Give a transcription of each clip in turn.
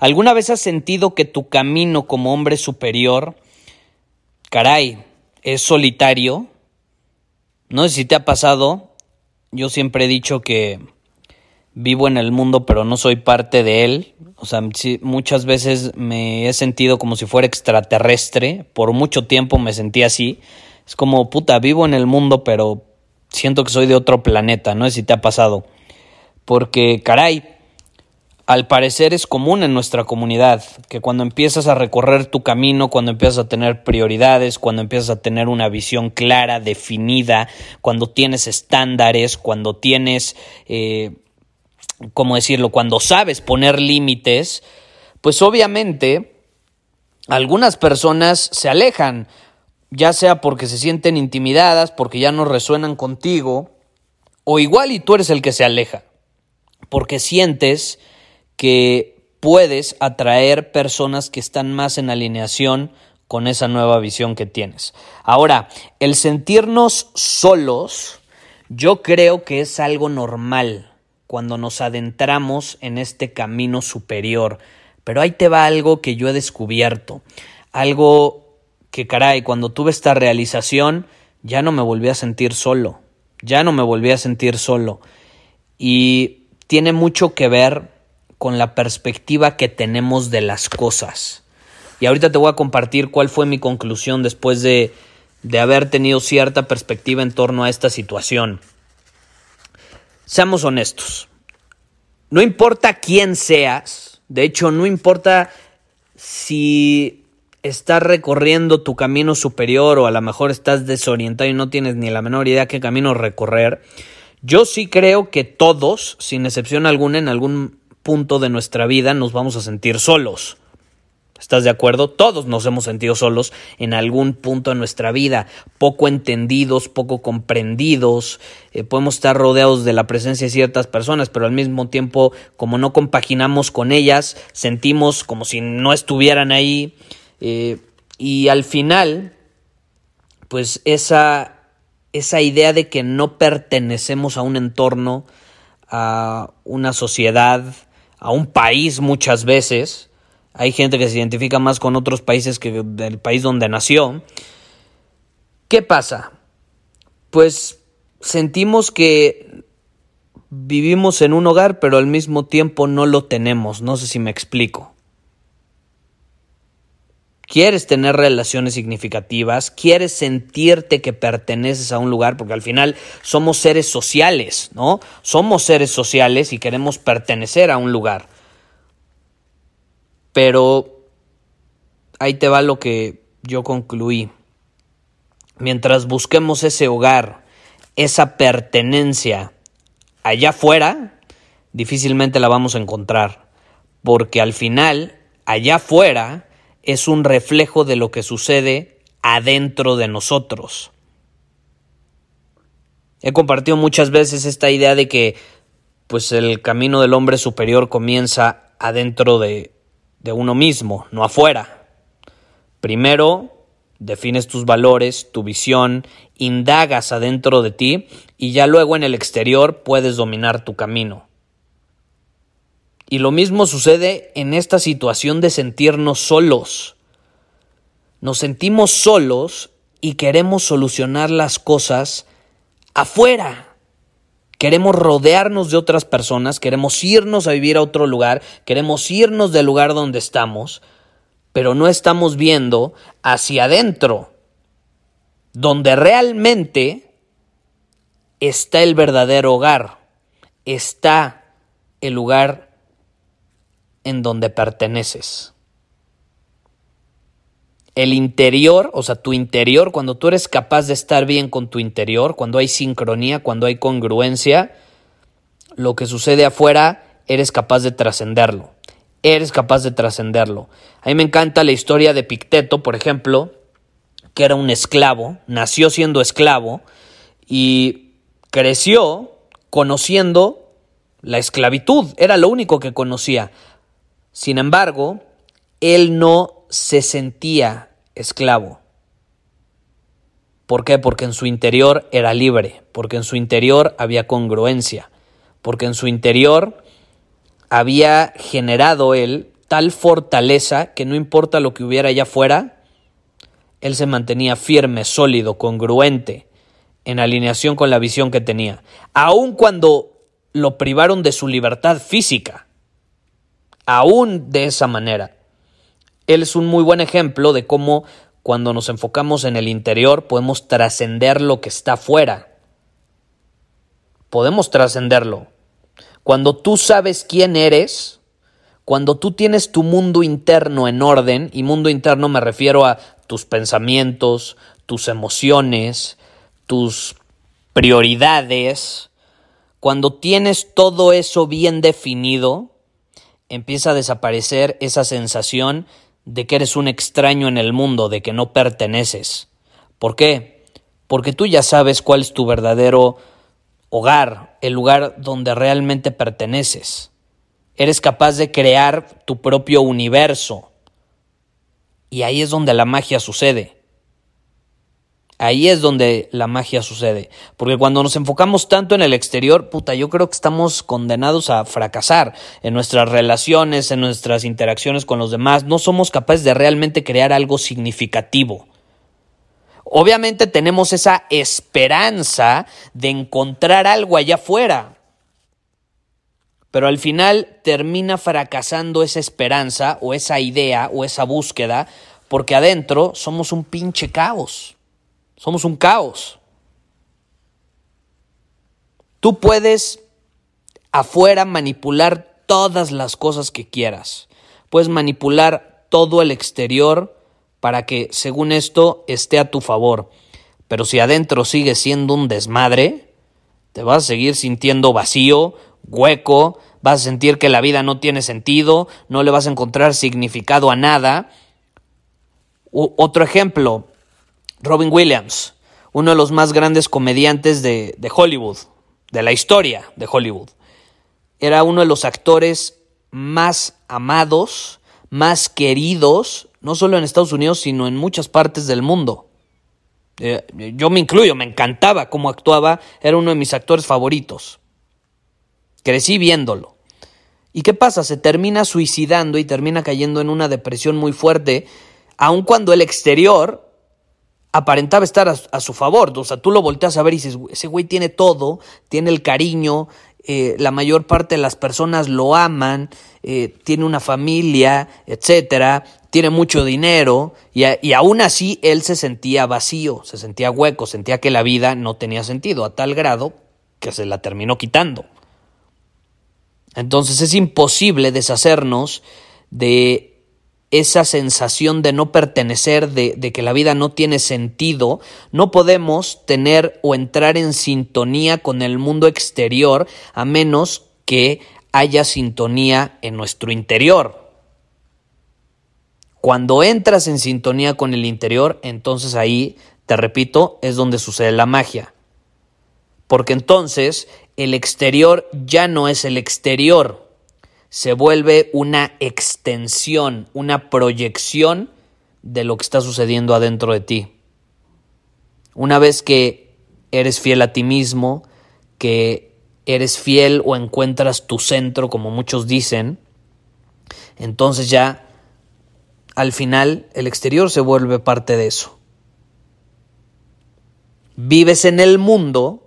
¿Alguna vez has sentido que tu camino como hombre superior, caray, es solitario? No sé si te ha pasado. Yo siempre he dicho que vivo en el mundo pero no soy parte de él. O sea, muchas veces me he sentido como si fuera extraterrestre. Por mucho tiempo me sentí así. Es como, puta, vivo en el mundo pero siento que soy de otro planeta. No sé si te ha pasado. Porque, caray, al parecer es común en nuestra comunidad que cuando empiezas a recorrer tu camino, cuando empiezas a tener prioridades, cuando empiezas a tener una visión clara, definida, cuando tienes estándares, cuando tienes, eh, ¿cómo decirlo?, cuando sabes poner límites, pues obviamente algunas personas se alejan, ya sea porque se sienten intimidadas, porque ya no resuenan contigo, o igual y tú eres el que se aleja, porque sientes que puedes atraer personas que están más en alineación con esa nueva visión que tienes. Ahora, el sentirnos solos, yo creo que es algo normal cuando nos adentramos en este camino superior. Pero ahí te va algo que yo he descubierto. Algo que, caray, cuando tuve esta realización, ya no me volví a sentir solo. Ya no me volví a sentir solo. Y tiene mucho que ver con la perspectiva que tenemos de las cosas. Y ahorita te voy a compartir cuál fue mi conclusión después de, de haber tenido cierta perspectiva en torno a esta situación. Seamos honestos. No importa quién seas, de hecho no importa si estás recorriendo tu camino superior o a lo mejor estás desorientado y no tienes ni la menor idea qué camino recorrer, yo sí creo que todos, sin excepción alguna, en algún punto de nuestra vida nos vamos a sentir solos. ¿Estás de acuerdo? Todos nos hemos sentido solos en algún punto de nuestra vida, poco entendidos, poco comprendidos, eh, podemos estar rodeados de la presencia de ciertas personas, pero al mismo tiempo, como no compaginamos con ellas, sentimos como si no estuvieran ahí, eh, y al final, pues esa, esa idea de que no pertenecemos a un entorno, a una sociedad, a un país muchas veces. Hay gente que se identifica más con otros países que del país donde nació. ¿Qué pasa? Pues sentimos que vivimos en un hogar, pero al mismo tiempo no lo tenemos. No sé si me explico quieres tener relaciones significativas, quieres sentirte que perteneces a un lugar, porque al final somos seres sociales, ¿no? Somos seres sociales y queremos pertenecer a un lugar. Pero ahí te va lo que yo concluí. Mientras busquemos ese hogar, esa pertenencia allá afuera, difícilmente la vamos a encontrar, porque al final, allá afuera, es un reflejo de lo que sucede adentro de nosotros. He compartido muchas veces esta idea de que pues el camino del hombre superior comienza adentro de, de uno mismo, no afuera. Primero defines tus valores, tu visión, indagas adentro de ti y ya luego en el exterior puedes dominar tu camino. Y lo mismo sucede en esta situación de sentirnos solos. Nos sentimos solos y queremos solucionar las cosas afuera. Queremos rodearnos de otras personas, queremos irnos a vivir a otro lugar, queremos irnos del lugar donde estamos, pero no estamos viendo hacia adentro, donde realmente está el verdadero hogar, está el lugar en donde perteneces. El interior, o sea, tu interior, cuando tú eres capaz de estar bien con tu interior, cuando hay sincronía, cuando hay congruencia, lo que sucede afuera, eres capaz de trascenderlo. Eres capaz de trascenderlo. A mí me encanta la historia de Picteto, por ejemplo, que era un esclavo, nació siendo esclavo y creció conociendo la esclavitud, era lo único que conocía. Sin embargo, él no se sentía esclavo. ¿Por qué? Porque en su interior era libre, porque en su interior había congruencia, porque en su interior había generado él tal fortaleza que no importa lo que hubiera allá afuera, él se mantenía firme, sólido, congruente, en alineación con la visión que tenía, aun cuando lo privaron de su libertad física, aún de esa manera. Él es un muy buen ejemplo de cómo cuando nos enfocamos en el interior podemos trascender lo que está afuera. Podemos trascenderlo. Cuando tú sabes quién eres, cuando tú tienes tu mundo interno en orden, y mundo interno me refiero a tus pensamientos, tus emociones, tus prioridades, cuando tienes todo eso bien definido, empieza a desaparecer esa sensación de que eres un extraño en el mundo, de que no perteneces. ¿Por qué? Porque tú ya sabes cuál es tu verdadero hogar, el lugar donde realmente perteneces. Eres capaz de crear tu propio universo. Y ahí es donde la magia sucede. Ahí es donde la magia sucede. Porque cuando nos enfocamos tanto en el exterior, puta, yo creo que estamos condenados a fracasar en nuestras relaciones, en nuestras interacciones con los demás. No somos capaces de realmente crear algo significativo. Obviamente tenemos esa esperanza de encontrar algo allá afuera. Pero al final termina fracasando esa esperanza o esa idea o esa búsqueda porque adentro somos un pinche caos. Somos un caos. Tú puedes afuera manipular todas las cosas que quieras. Puedes manipular todo el exterior para que, según esto, esté a tu favor. Pero si adentro sigue siendo un desmadre, te vas a seguir sintiendo vacío, hueco, vas a sentir que la vida no tiene sentido, no le vas a encontrar significado a nada. otro ejemplo, Robin Williams, uno de los más grandes comediantes de, Hollywood, de la historia de Hollywood. Era uno de los actores más amados, más queridos, no solo en Estados Unidos, sino en muchas partes del mundo. Eh, yo me incluyo, me encantaba cómo actuaba, era uno de mis actores favoritos. Crecí viéndolo. ¿Y qué pasa? Se termina suicidando y termina cayendo en una depresión muy fuerte, aun cuando el exterior aparentaba estar a, su favor. O sea, tú lo volteas a ver y dices, ese güey tiene todo, tiene el cariño, eh, la mayor parte de las personas lo aman, eh, tiene una familia, etcétera, tiene mucho dinero, y, y aún así él se sentía vacío, se sentía hueco, sentía que la vida no tenía sentido, a tal grado que se la terminó quitando. Entonces es imposible deshacernos de esa sensación de no pertenecer, de, que la vida no tiene sentido, no podemos tener o entrar en sintonía con el mundo exterior a menos que haya sintonía en nuestro interior. Cuando entras en sintonía con el interior, entonces ahí, te repito, es donde sucede la magia. Porque entonces el exterior ya no es el exterior se vuelve una extensión, una proyección de lo que está sucediendo adentro de ti. Una vez que eres fiel a ti mismo, que eres fiel o encuentras tu centro, como muchos dicen, entonces ya al final el exterior se vuelve parte de eso. Vives en el mundo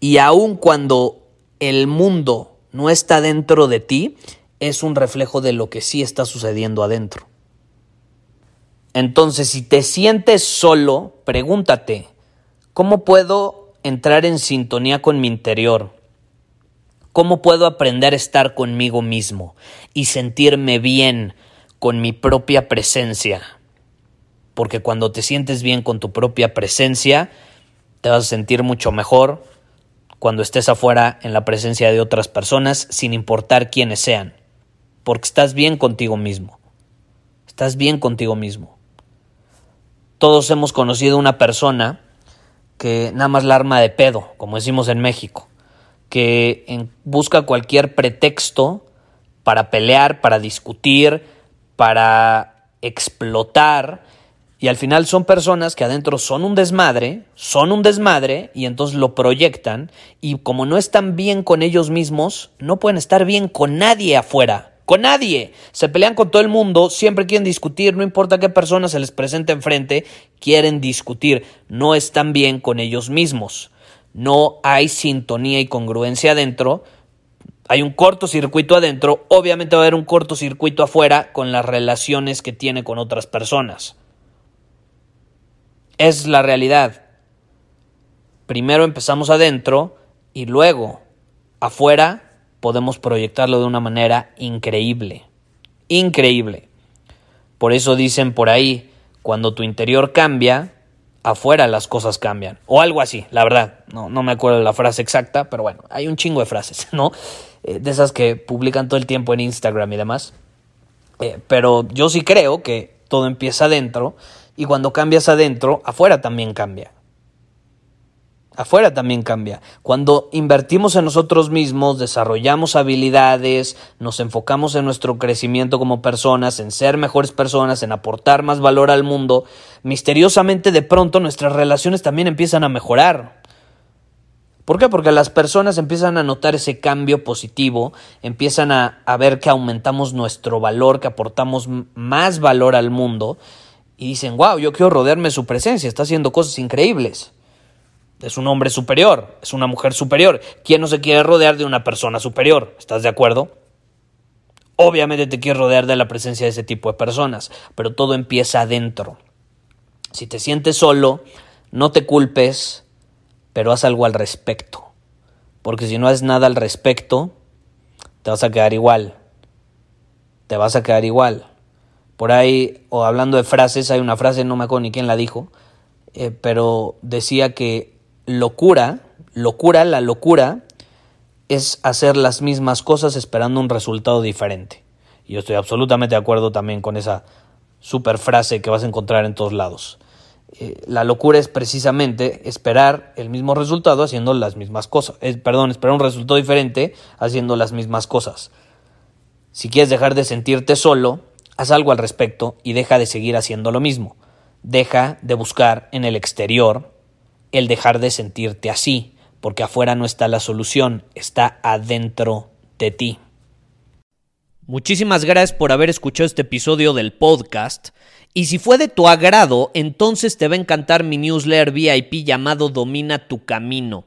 Y aun cuando el mundo no está dentro de ti, es un reflejo de lo que sí está sucediendo adentro. Entonces, si te sientes solo, pregúntate, ¿cómo puedo entrar en sintonía con mi interior? ¿Cómo puedo aprender a estar conmigo mismo y sentirme bien con mi propia presencia? Porque cuando te sientes bien con tu propia presencia, te vas a sentir mucho mejor cuando estés afuera en la presencia de otras personas, sin importar quiénes sean. Porque estás bien contigo mismo. Estás bien contigo mismo. Todos hemos conocido una persona que nada más la arma de pedo, como decimos en México que busca cualquier pretexto para pelear, para discutir, para explotar. Y al final son personas que adentro son un desmadre, son un desmadre y entonces lo proyectan y como no están bien con ellos mismos, no pueden estar bien con nadie afuera. Con nadie. Se pelean con todo el mundo, siempre quieren discutir, no importa qué persona se les presente enfrente, quieren discutir, no están bien con ellos mismos no hay sintonía y congruencia adentro, hay un cortocircuito adentro, obviamente va a haber un cortocircuito afuera con las relaciones que tiene con otras personas. Es la realidad. Primero empezamos adentro y luego afuera podemos proyectarlo de una manera increíble. Increíble. Por eso dicen por ahí, cuando tu interior cambia, afuera las cosas cambian. O algo así, la verdad. No, no me acuerdo la frase exacta, pero bueno, hay un chingo de frases, ¿no? Eh, de esas que publican todo el tiempo en Instagram y demás. Eh, pero yo sí creo que todo empieza adentro y cuando cambias adentro, afuera también cambia afuera también cambia. Cuando invertimos en nosotros mismos, desarrollamos habilidades, nos enfocamos en nuestro crecimiento como personas, en ser mejores personas, en aportar más valor al mundo, misteriosamente de pronto nuestras relaciones también empiezan a mejorar. ¿Por qué? Porque las personas empiezan a notar ese cambio positivo, empiezan a, ver que aumentamos nuestro valor, que aportamos más valor al mundo y dicen, wow, yo quiero rodearme de su presencia, está haciendo cosas increíbles. Es un hombre superior, es una mujer superior. ¿Quién no se quiere rodear de una persona superior? ¿Estás de acuerdo? Obviamente te quieres rodear de la presencia de ese tipo de personas, pero todo empieza adentro. Si te sientes solo, no te culpes, pero haz algo al respecto. Porque si no haces nada al respecto, te vas a quedar igual. Te vas a quedar igual. Por ahí, o hablando de frases, hay una frase, no me acuerdo ni quién la dijo, eh, pero decía que locura, locura, la locura es hacer las mismas cosas esperando un resultado diferente. Y yo estoy absolutamente de acuerdo también con esa super frase que vas a encontrar en todos lados. Eh, la locura es precisamente esperar el mismo resultado haciendo las mismas cosas. perdón, esperar un resultado diferente haciendo las mismas cosas. Si quieres dejar de sentirte solo, haz algo al respecto y deja de seguir haciendo lo mismo. Deja de buscar en el exterior el dejar de sentirte así, porque afuera no está la solución, está adentro de ti. Muchísimas gracias por haber escuchado este episodio del podcast. Y si fue de tu agrado, entonces te va a encantar mi newsletter VIP llamado Domina tu Camino.